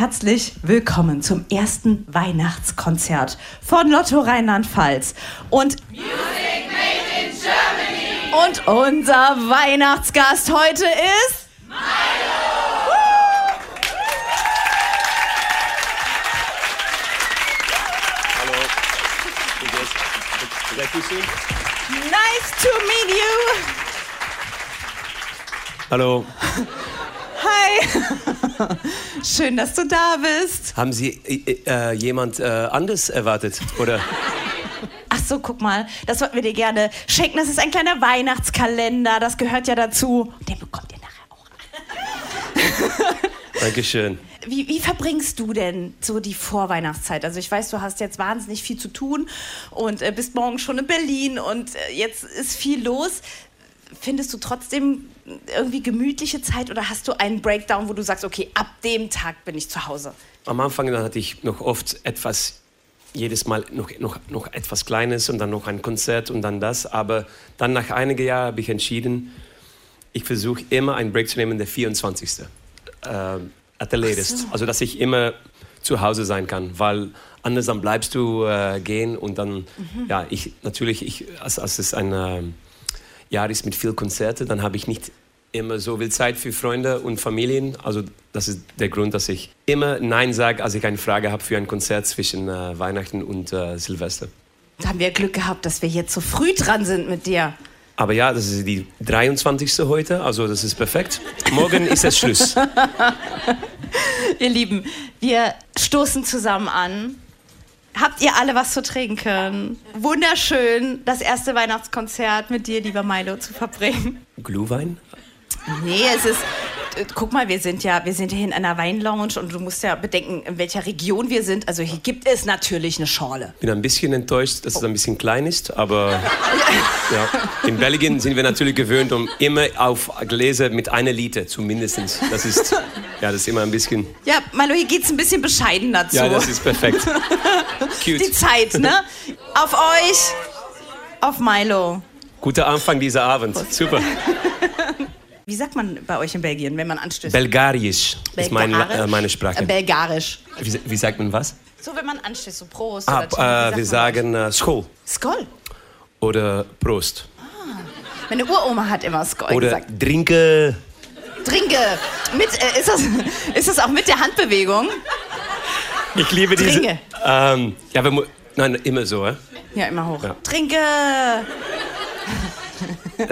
Herzlich willkommen zum ersten Weihnachtskonzert von Lotto Rheinland-Pfalz. Und Music made in Germany. Und unser Weihnachtsgast heute ist Milo. Hallo. Nice to meet you. Hallo. Hi. Schön, dass du da bist. Haben Sie äh, äh, jemand äh, anders erwartet? Oder? Ach so, guck mal, das wollten wir dir gerne schenken. Das ist ein kleiner Weihnachtskalender, das gehört ja dazu. Den bekommt ihr nachher auch. Dankeschön. Wie, wie, verbringst du denn so die Vorweihnachtszeit? Also ich weiß, du hast jetzt wahnsinnig viel zu tun und äh, bist morgen schon in Berlin und äh, jetzt ist viel los. Findest du trotzdem irgendwie gemütliche Zeit oder hast du einen Breakdown, wo du sagst, okay, ab dem Tag bin ich zu Hause? Am Anfang hatte ich noch oft etwas, jedes Mal noch, noch, noch etwas Kleines und dann noch ein Konzert und dann das. Aber dann nach einigen Jahren habe ich entschieden, ich versuche immer einen Break zu nehmen, der 24. Äh, at the latest. So. Also, dass ich immer zu Hause sein kann, weil anders dann bleibst du äh, gehen und dann, mhm. ja, ich natürlich, ich, als, als es ein äh, Jahr ist mit viel Konzerte, dann habe ich nicht immer so viel Zeit für Freunde und Familien. Also das ist der Grund, dass ich immer Nein sage, als ich eine Frage habe für ein Konzert zwischen äh, Weihnachten und äh, Silvester. Da haben wir Glück gehabt, dass wir jetzt so früh dran sind mit dir. Aber ja, das ist die 23. heute, also das ist perfekt. Morgen ist es Schluss. Ihr Lieben, wir stoßen zusammen an. Habt ihr alle was zu trinken? Wunderschön, das erste Weihnachtskonzert mit dir, lieber Milo, zu verbringen. Glühwein? Nee, es ist. Guck mal, wir sind ja, wir sind hier in einer Weinlounge und du musst ja bedenken, in welcher Region wir sind. Also hier gibt es natürlich eine Schorle. Ich bin ein bisschen enttäuscht, dass es ein bisschen klein ist, aber ja. in Belgien sind wir natürlich gewöhnt, um immer auf Gläser mit einer Liter zumindest. Das ist, ja, das ist immer ein bisschen. Ja, Malo, hier geht es ein bisschen bescheidener zu. Ja, das ist perfekt. Cute. Die Zeit, ne? Auf euch, auf Milo. Guter Anfang dieser Abend. Super. Wie sagt man bei euch in Belgien, wenn man anstößt? Belgarisch Belgarisch. ist mein, äh, meine Sprache. Äh, Belgarisch. Wie, wie, sagt man was? So, wenn man anstößt, so Prost. Ah, oder äh, wir sagen äh, Skol. Skol. Oder Prost. Ah. Meine Uroma hat immer Skol oder gesagt. Trinke. Trinke. Mit, äh, ist, das, ist das auch mit der Handbewegung? Ich liebe diese. Trinke. Ähm, ja, wir, nein, immer so, äh? Ja, immer hoch. Ja. Trinke.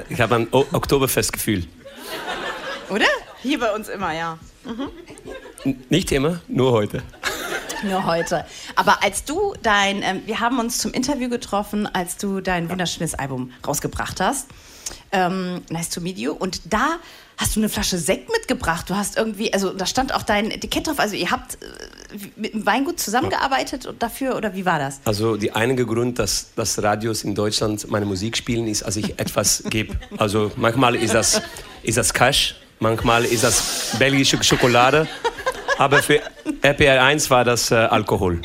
Ich habe ein Oktoberfestgefühl. Oder? Hier bei uns immer, ja. Mhm. Nicht immer, nur heute. Nur heute. Aber als du dein, ähm, wir haben uns zum Interview getroffen, als du dein wunderschönes Album rausgebracht hast. Ähm, nice to meet you. Und da hast du eine Flasche Sekt mitgebracht. Du hast irgendwie, also da stand auch dein Etikett drauf. Also ihr habt äh, mit dem Weingut zusammengearbeitet und dafür oder wie war das? Also der einige Grund, dass, dass Radios in Deutschland meine Musik spielen, ist, als ich etwas gebe. Also manchmal ist das, ist das Cash, manchmal ist das belgische Schokolade, aber für RPR 1 war das äh, Alkohol.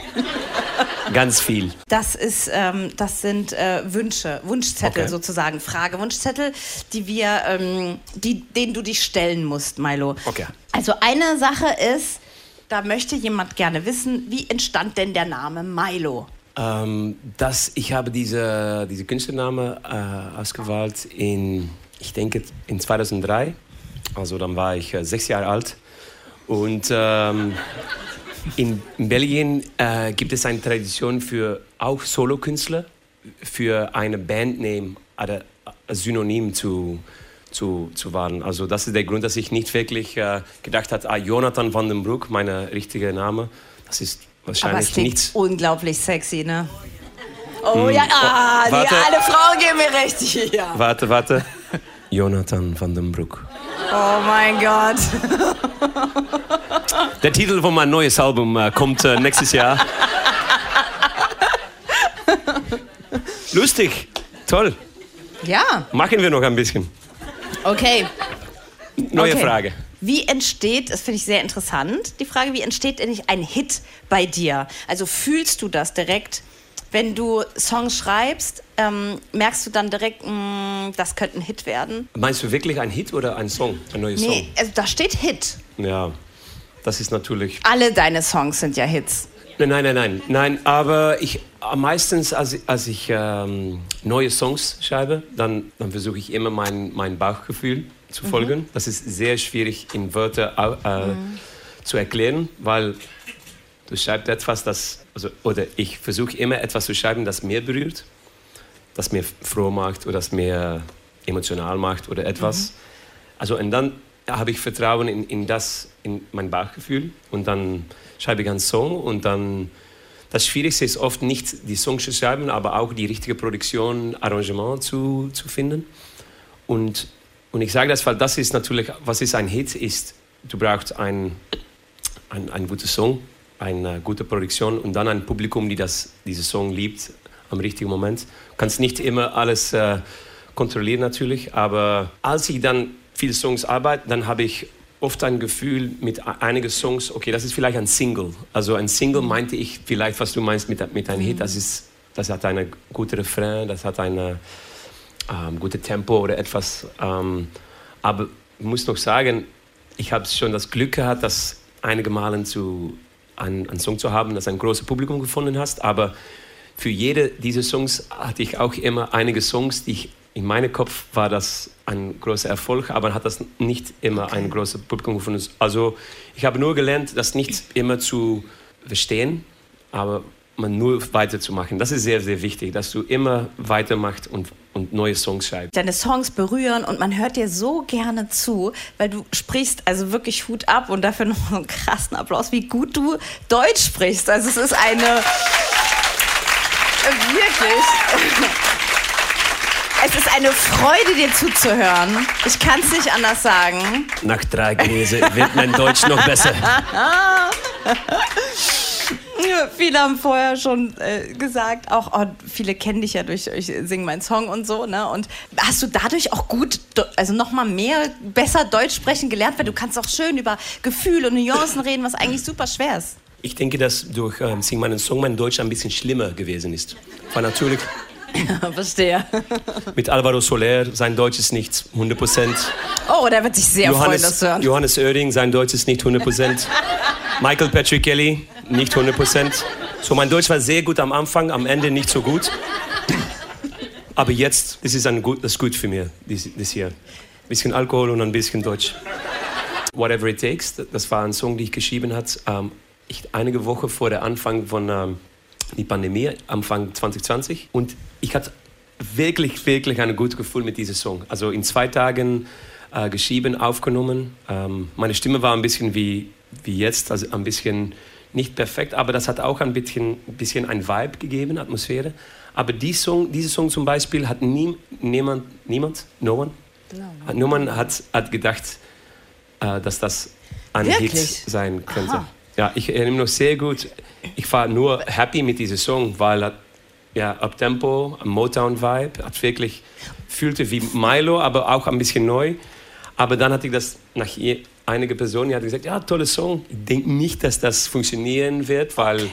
Ganz viel. Das, ist, ähm, das sind äh, Wünsche, Wunschzettel okay. sozusagen, Fragewunschzettel, die wir, ähm, die, denen du dich stellen musst, Milo. Okay. Also eine Sache ist, da möchte jemand gerne wissen, wie entstand denn der Name Milo? Ähm, das, ich habe diese, diese Künstlername äh, ausgewählt in, ich denke, in 2003. Also dann war ich äh, sechs Jahre alt. Und ähm, in Belgien äh, gibt es eine Tradition für auch Solokünstler, für eine Bandname oder Synonym zu, zu, zu wahren. Also das ist der Grund, dass ich nicht wirklich äh, gedacht habe, ah, Jonathan van den Broek, mein richtiger Name, das ist wahrscheinlich Aber es nichts. unglaublich sexy, ne? Oh hm. ja, ah, die, alle Frauen geben mir recht hier. Warte, warte. Jonathan van den Broek. Oh mein Gott. Der Titel von meinem neues Album äh, kommt äh, nächstes Jahr. Lustig, toll. Ja. Machen wir noch ein bisschen. Okay. Neue okay. Frage. Wie entsteht, das finde ich sehr interessant, die Frage, wie entsteht denn ein Hit bei dir? Also fühlst du das direkt? Wenn du Songs schreibst, ähm, merkst du dann direkt, mh, mm, das könnte ein Hit werden? Meinst du wirklich ein Hit oder ein Song, ein neues nee, Song? also da steht Hit. Ja. das ist natürlich. Alle deine Songs sind ja Hits. Nein, nein, nein, nein, nein. Aber ich meistens, als, als ich ähm, neue Songs schreibe, dann, dann versuche ich immer mein, mein Bauchgefühl zu folgen. Mhm. Das ist sehr schwierig in Wörter äh, mhm. zu erklären, weil du schreibst etwas, das, also, oder ich versuche immer etwas zu schreiben, das mir berührt, das mir froh macht oder das mir emotional macht oder etwas. Mhm. Also und dann habe ich Vertrauen in, in das, in mein Bauchgefühl und dann schreibe ich einen Song und dann das Schwierigste ist oft nicht die Songs zu schreiben, aber auch die richtige Produktion, Arrangement zu, zu finden. Und, und ich sage das, weil das ist natürlich, was ist ein Hit, ist, du brauchst ein, ein, ein guter Song, eine gute Produktion und dann ein Publikum, die das, diesen Song liebt am richtigen Moment. Du kannst nicht immer alles äh, kontrollieren natürlich, aber als ich dann viele Songs arbeite, dann habe ich oft ein Gefühl mit einigen Songs, okay, das ist vielleicht ein Single. Also ein Single mhm. meinte ich vielleicht, was du meinst mit, mit einem Hit, das, ist, das hat eine gute Refrain, das hat ein ähm, gutes Tempo oder etwas. Ähm, aber ich muss noch sagen, ich habe schon das Glück gehabt, das einige Male zu, einen, einen Song zu haben, das ein großes Publikum gefunden hast. Aber für jede dieser Songs hatte ich auch immer einige Songs, die ich in meinem Kopf war das ein großer Erfolg, aber hat das nicht immer okay. ein großes Publikum gefunden. Also ich habe nur gelernt, das nicht immer zu verstehen, aber man nur weiterzumachen. Das ist sehr, sehr wichtig, dass du immer weitermachst und, und neue Songs schreibst. Deine Songs berühren und man hört dir so gerne zu, weil du sprichst also wirklich Hut ab und dafür noch einen krassen Applaus, wie gut du Deutsch sprichst. Also es ist eine... Wirklich. Es ist eine Freude, dir zuzuhören. Ich kann es nicht anders sagen. Nach drei Gläser wird mein Deutsch noch besser. viele haben vorher schon äh, gesagt, auch oh, viele kennen dich ja durch, durch Sing mein Song und so, ne? Und hast du dadurch auch gut, also noch mal mehr, besser Deutsch sprechen gelernt, weil du kannst auch schön über Gefühl und Nuancen reden, was eigentlich super schwer ist. Ich denke, dass durch ähm, Sing meinen Song mein Deutsch ein bisschen schlimmer gewesen ist. War natürlich ja, verstehe. Mit Alvaro Soler, sein Deutsch ist nicht 100 Prozent. Oh, der wird sich sehr Johannes, freuen, das zu hören. Johannes Oerding, sein Deutsch ist nicht 100 Prozent. Michael Patrick Kelly, nicht 100 Prozent. So, mein Deutsch war sehr gut am Anfang, am Ende nicht so gut. Aber jetzt, das ist, ein gut, das ist gut für mich, das hier. Ein bisschen Alkohol und ein bisschen Deutsch. Whatever It Takes, das war ein Song, den ich geschrieben habe, ähm, einige Wochen vor der Anfang von ähm, die Pandemie, Anfang 2020. Und ich hatte wirklich, wirklich ein gutes Gefühl mit diesem Song. Also in zwei Tagen äh, geschrieben, aufgenommen. Ähm, meine Stimme war ein bisschen wie, wie jetzt, also ein bisschen nicht perfekt, aber das hat auch ein bisschen, bisschen ein Vibe gegeben, Atmosphäre. Aber die Song, diese Song zum Beispiel hat nie, niemand, niemand, no one, no. niemand hat, hat gedacht, äh, dass das ein Wirklich? Hit sein könnte. Aha. Ja, ich erinnere mich noch sehr gut. Ich war nur happy mit diesem Song, weil er ja, Uptempo, ein Motown-Vibe, hat wirklich fühlte wie Milo, aber auch ein bisschen neu. Aber dann hatte ich das nach einige Personen, die hat gesagt, ja, toller Song. Ich denke nicht, dass das funktionieren wird, weil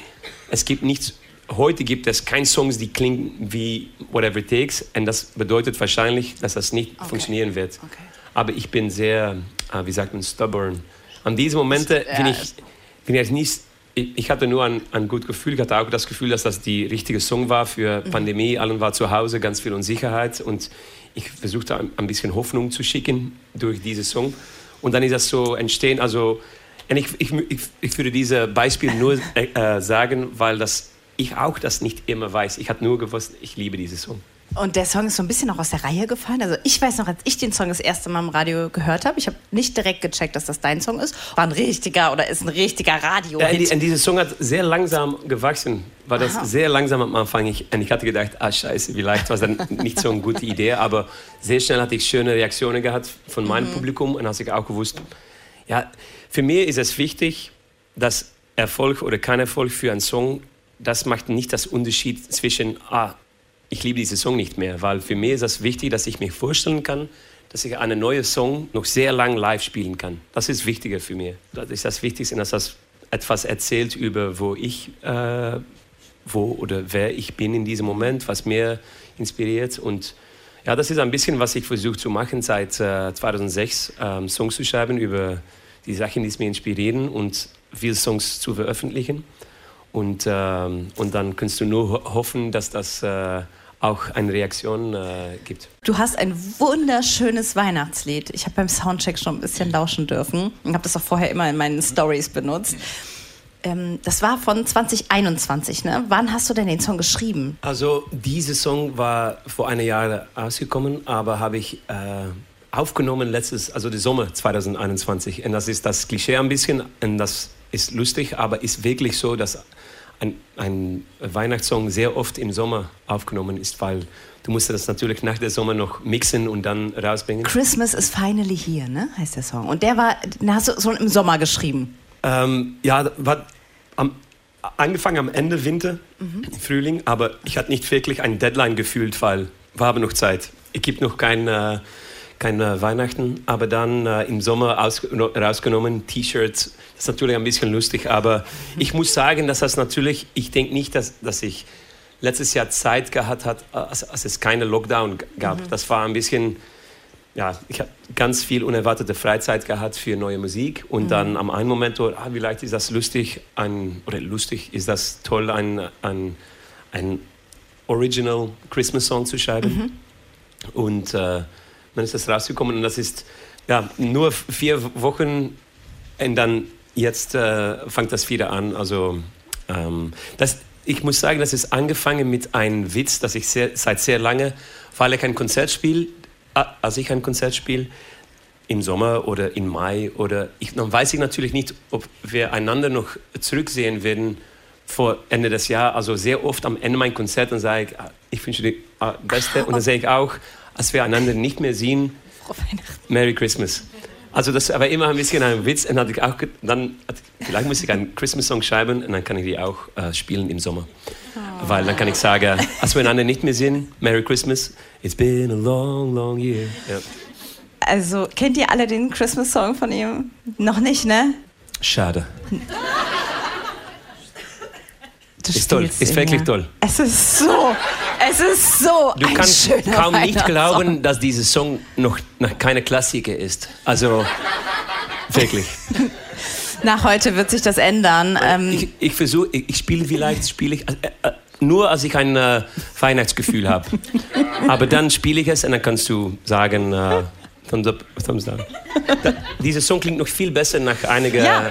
es gibt nichts, heute gibt es keine Songs, die klingen wie Whatever It Takes. Und das bedeutet wahrscheinlich, dass das nicht okay. funktionieren wird. Okay. Aber ich bin sehr, äh, wie sagt man, stubborn. An diese Momente bin ich bin jetzt nicht, ich hatte nur ein, ein gutes Gefühl. Ich hatte auch das Gefühl, dass das die richtige Song war für mhm. Pandemie. Allen war zu Hause, ganz viel Unsicherheit. Und ich versuchte ein, ein bisschen Hoffnung zu schicken durch diesen Song. Und dann ist das so entstehen. Also, ich, ich, ich, ich würde dieses Beispiel nur äh, sagen, weil das, ich auch das nicht immer weiß. Ich habe nur gewusst, ich liebe diesen Song. Und der Song ist so ein bisschen auch aus der Reihe gefallen. Also ich weiß noch, als ich den Song das erste Mal im Radio gehört habe, ich habe nicht direkt gecheckt, dass das dein Song ist. War ein richtiger oder ist ein richtiger radio ja, und, die, und dieser Song hat sehr langsam gewachsen. War das Aha. sehr langsam am Anfang. Ich, und ich hatte gedacht, ah scheiße, vielleicht war das dann nicht so eine gute Idee. Aber sehr schnell hatte ich schöne Reaktionen gehabt von meinem mhm. Publikum. Und habe ich auch gewusst, ja, für mich ist es wichtig, dass Erfolg oder kein Erfolg für einen Song, das macht nicht das Unterschied zwischen, ah, ich liebe diese Song nicht mehr, weil für mich ist es wichtig, dass ich mir vorstellen kann, dass ich einen neuen Song noch sehr lang live spielen kann. Das ist wichtiger für mich. Das ist das Wichtigste, dass das etwas erzählt über, wo ich, äh, wo oder wer ich bin in diesem Moment, was mir inspiriert. Und ja, das ist ein bisschen, was ich versuche zu machen seit äh, 2006, ähm, Songs zu schreiben über die Sachen, die mich inspirieren und viele Songs zu veröffentlichen. Und, ähm, und dann kannst du nur hoffen, dass das äh, auch eine Reaktion äh, gibt. Du hast ein wunderschönes Weihnachtslied. Ich habe beim Soundcheck schon ein bisschen lauschen dürfen und habe das auch vorher immer in meinen Stories benutzt. Ähm, das war von 2021, ne? Wann hast du denn den Song geschrieben? Also, dieser Song war vor einem Jahr ausgekommen, aber habe ich äh, aufgenommen letztes, also den Sommer 2021. Und das ist das Klischee ein bisschen und das ist lustig, aber ist wirklich so, dass ein, ein Weihnachtssong sehr oft im Sommer aufgenommen ist, weil du musst das natürlich nach der Sommer noch mixen und dann rausbringen. Christmas is finally here, ne? heißt der Song. Und der war, den hast du schon im Sommer geschrieben. Ähm, ja, war am, angefangen am Ende Winter, mhm. Frühling, aber ich hatte nicht wirklich ein Deadline gefühlt, weil wir haben noch Zeit. Es gibt noch kein, äh, kein äh, Weihnachten, aber dann äh, im Sommer aus, rausgenommen, T-Shirts, das ist natürlich ein bisschen lustig, aber mhm. ich muss sagen, dass das natürlich, ich denke nicht, dass, dass ich letztes Jahr Zeit gehabt habe, als, als es keine Lockdown gab. Mhm. Das war ein bisschen ja, ich habe ganz viel unerwartete Freizeit gehabt für neue Musik und mhm. dann am einen Moment, so, ah, vielleicht ist das lustig, ein, oder lustig, ist das toll, ein, ein, ein Original Christmas Song zu schreiben. Mhm. Und äh, dann ist das rausgekommen und das ist ja, nur vier Wochen und dann jetzt äh, fängt das wieder an. Also ähm, das, ich muss sagen, das ist angefangen mit einem Witz, dass ich sehr, seit sehr lange, weil ich ein Konzert spiele, Ah, als ich ein Konzert spiele, im Sommer oder im Mai oder ich, dann weiß ich natürlich nicht, ob wir einander noch zurücksehen werden vor Ende des Jahres. Also sehr oft am Ende mein Konzert dann sage ich, ah, ich wünsche dir das Beste und dann sage ich auch, als wir einander nicht mehr sehen, Merry Christmas. Also das war immer ein bisschen ein Witz und hatte ich auch dann vielleicht muss ich einen Christmas Song schreiben und dann kann ich die auch äh, spielen im Sommer. Oh. Weil dann kann ich sagen, als wir einander nicht mehr sehen, Merry Christmas. It's been a long, long year. Ja. Also, kennt ihr alle den Christmas-Song von ihm? Noch nicht, ne? Schade. Du ist toll, ist wirklich toll. Es ist so, es ist so Du kannst kaum nicht glauben, dass dieser Song noch, noch keine Klassiker ist. Also, wirklich. Nach heute wird sich das ändern. Ähm ich, ich versuche, ich, ich spiele vielleicht, spiele ich, äh, äh, nur als ich ein äh, Weihnachtsgefühl habe. Aber dann spiele ich es und dann kannst du sagen, äh, Thumbs up, Thumbs down. Da, dieser Song klingt noch viel besser nach einiger. Ja, äh,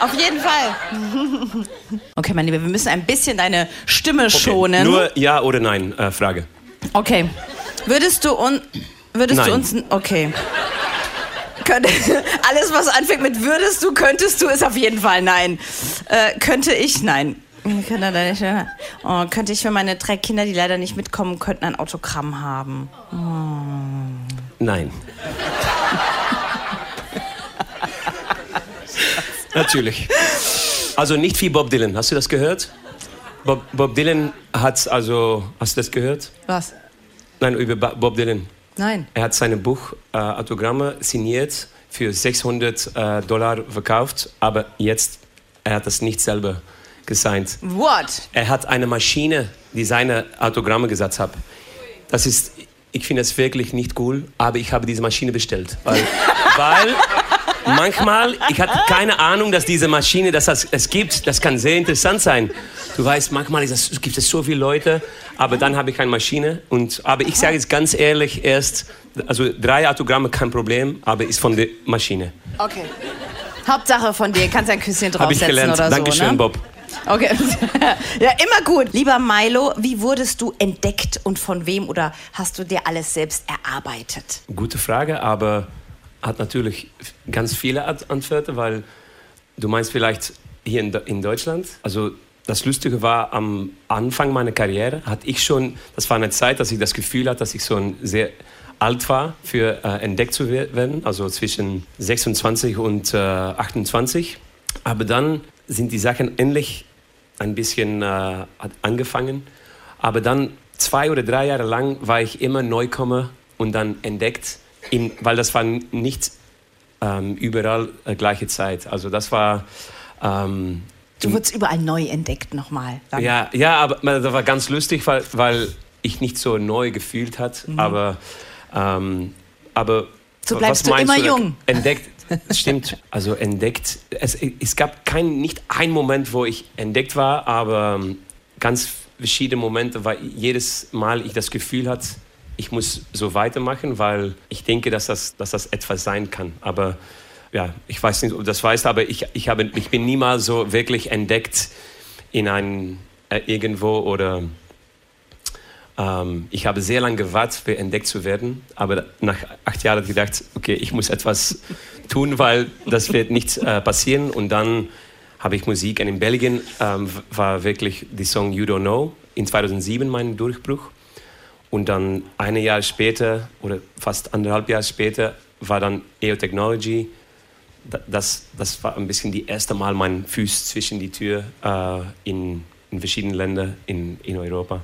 auf jeden Fall. Okay, mein Lieber, wir müssen ein bisschen deine Stimme okay, schonen. Nur Ja oder Nein, äh, Frage. Okay. Würdest du, un würdest du uns. Okay. Alles, was anfängt mit würdest du, könntest du, ist auf jeden Fall nein. Äh, könnte ich? Nein. Oh, könnte ich für meine drei Kinder, die leider nicht mitkommen könnten, ein Autogramm haben? Oh. Nein. Natürlich. Also nicht wie Bob Dylan. Hast du das gehört? Bob, Bob Dylan hat also. Hast du das gehört? Was? Nein, über Bob Dylan. Nein. Er hat seine Buch äh, Autogramme signiert für 600 äh, Dollar verkauft, aber jetzt er hat das nicht selber gesigned. What? Er hat eine Maschine, die seine Autogramme gesetzt hat. Das ist, ich finde es wirklich nicht cool, aber ich habe diese Maschine bestellt. Weil, weil manchmal, ich hatte keine Ahnung, dass diese Maschine, dass das es gibt, das kann sehr interessant sein. Du weißt, manchmal das, gibt es so viele Leute, aber dann habe ich eine Maschine. Und, aber ich sage es ganz ehrlich, erst, also drei Autogramme kein Problem, aber ist von der Maschine. Okay. Hauptsache von dir, kannst ein Küsschen draufsetzen Habe ich gelernt. oder Dankeschön, so, ne? Bob. Okay. ja, immer gut. Lieber Milo, wie wurdest du entdeckt und von wem oder hast du dir alles selbst erarbeitet? Gute Frage, aber hat natürlich ganz viele Antworten, weil du meinst vielleicht hier in, in Deutschland. Also das Lustige war, am Anfang meiner Karriere hatte ich schon, das war eine Zeit, dass ich das Gefühl hatte, dass ich schon sehr alt war, für äh, entdeckt zu werden, also zwischen 26 und äh, 28. Aber dann sind die Sachen endlich ein bisschen äh, angefangen. Aber dann zwei oder drei Jahre lang war ich immer Neukommer und dann entdeckt, in, weil das war nicht ähm, überall äh, gleiche Zeit. Also das war... Ähm, du wurdest überall neu entdeckt nochmal. Ja, ja, aber das war ganz lustig, weil, weil ich nicht so neu gefühlt hat. Mhm. Aber, ähm, aber So bleibst du meinst immer jung. Entdeckt, stimmt. Also entdeckt. Es, es gab kein, nicht einen Moment, wo ich entdeckt war, aber ähm, ganz verschiedene Momente, weil jedes Mal ich das Gefühl hatte, ich muss so weitermachen, weil ich denke, dass das, dass das etwas sein kann. Aber ja, ich weiß nicht, ob du das weißt, aber ich, ich, habe, ich bin niemals so wirklich entdeckt in ein äh, irgendwo oder ähm, ich habe sehr lange gewartet, entdeckt zu werden, aber nach acht Jahren gedacht, okay, ich muss etwas tun, weil das wird nicht äh, passieren. Und dann habe ich Musik. Und in Belgien ähm, war wirklich die Song You Don't Know in 2007 mein Durchbruch. Und dann ein Jahr später oder fast anderthalb Jahre später war dann EO Technology. Das, das war ein bisschen die erste Mal mein Fuß zwischen die Tür äh, in, in verschiedenen Ländern in, in Europa.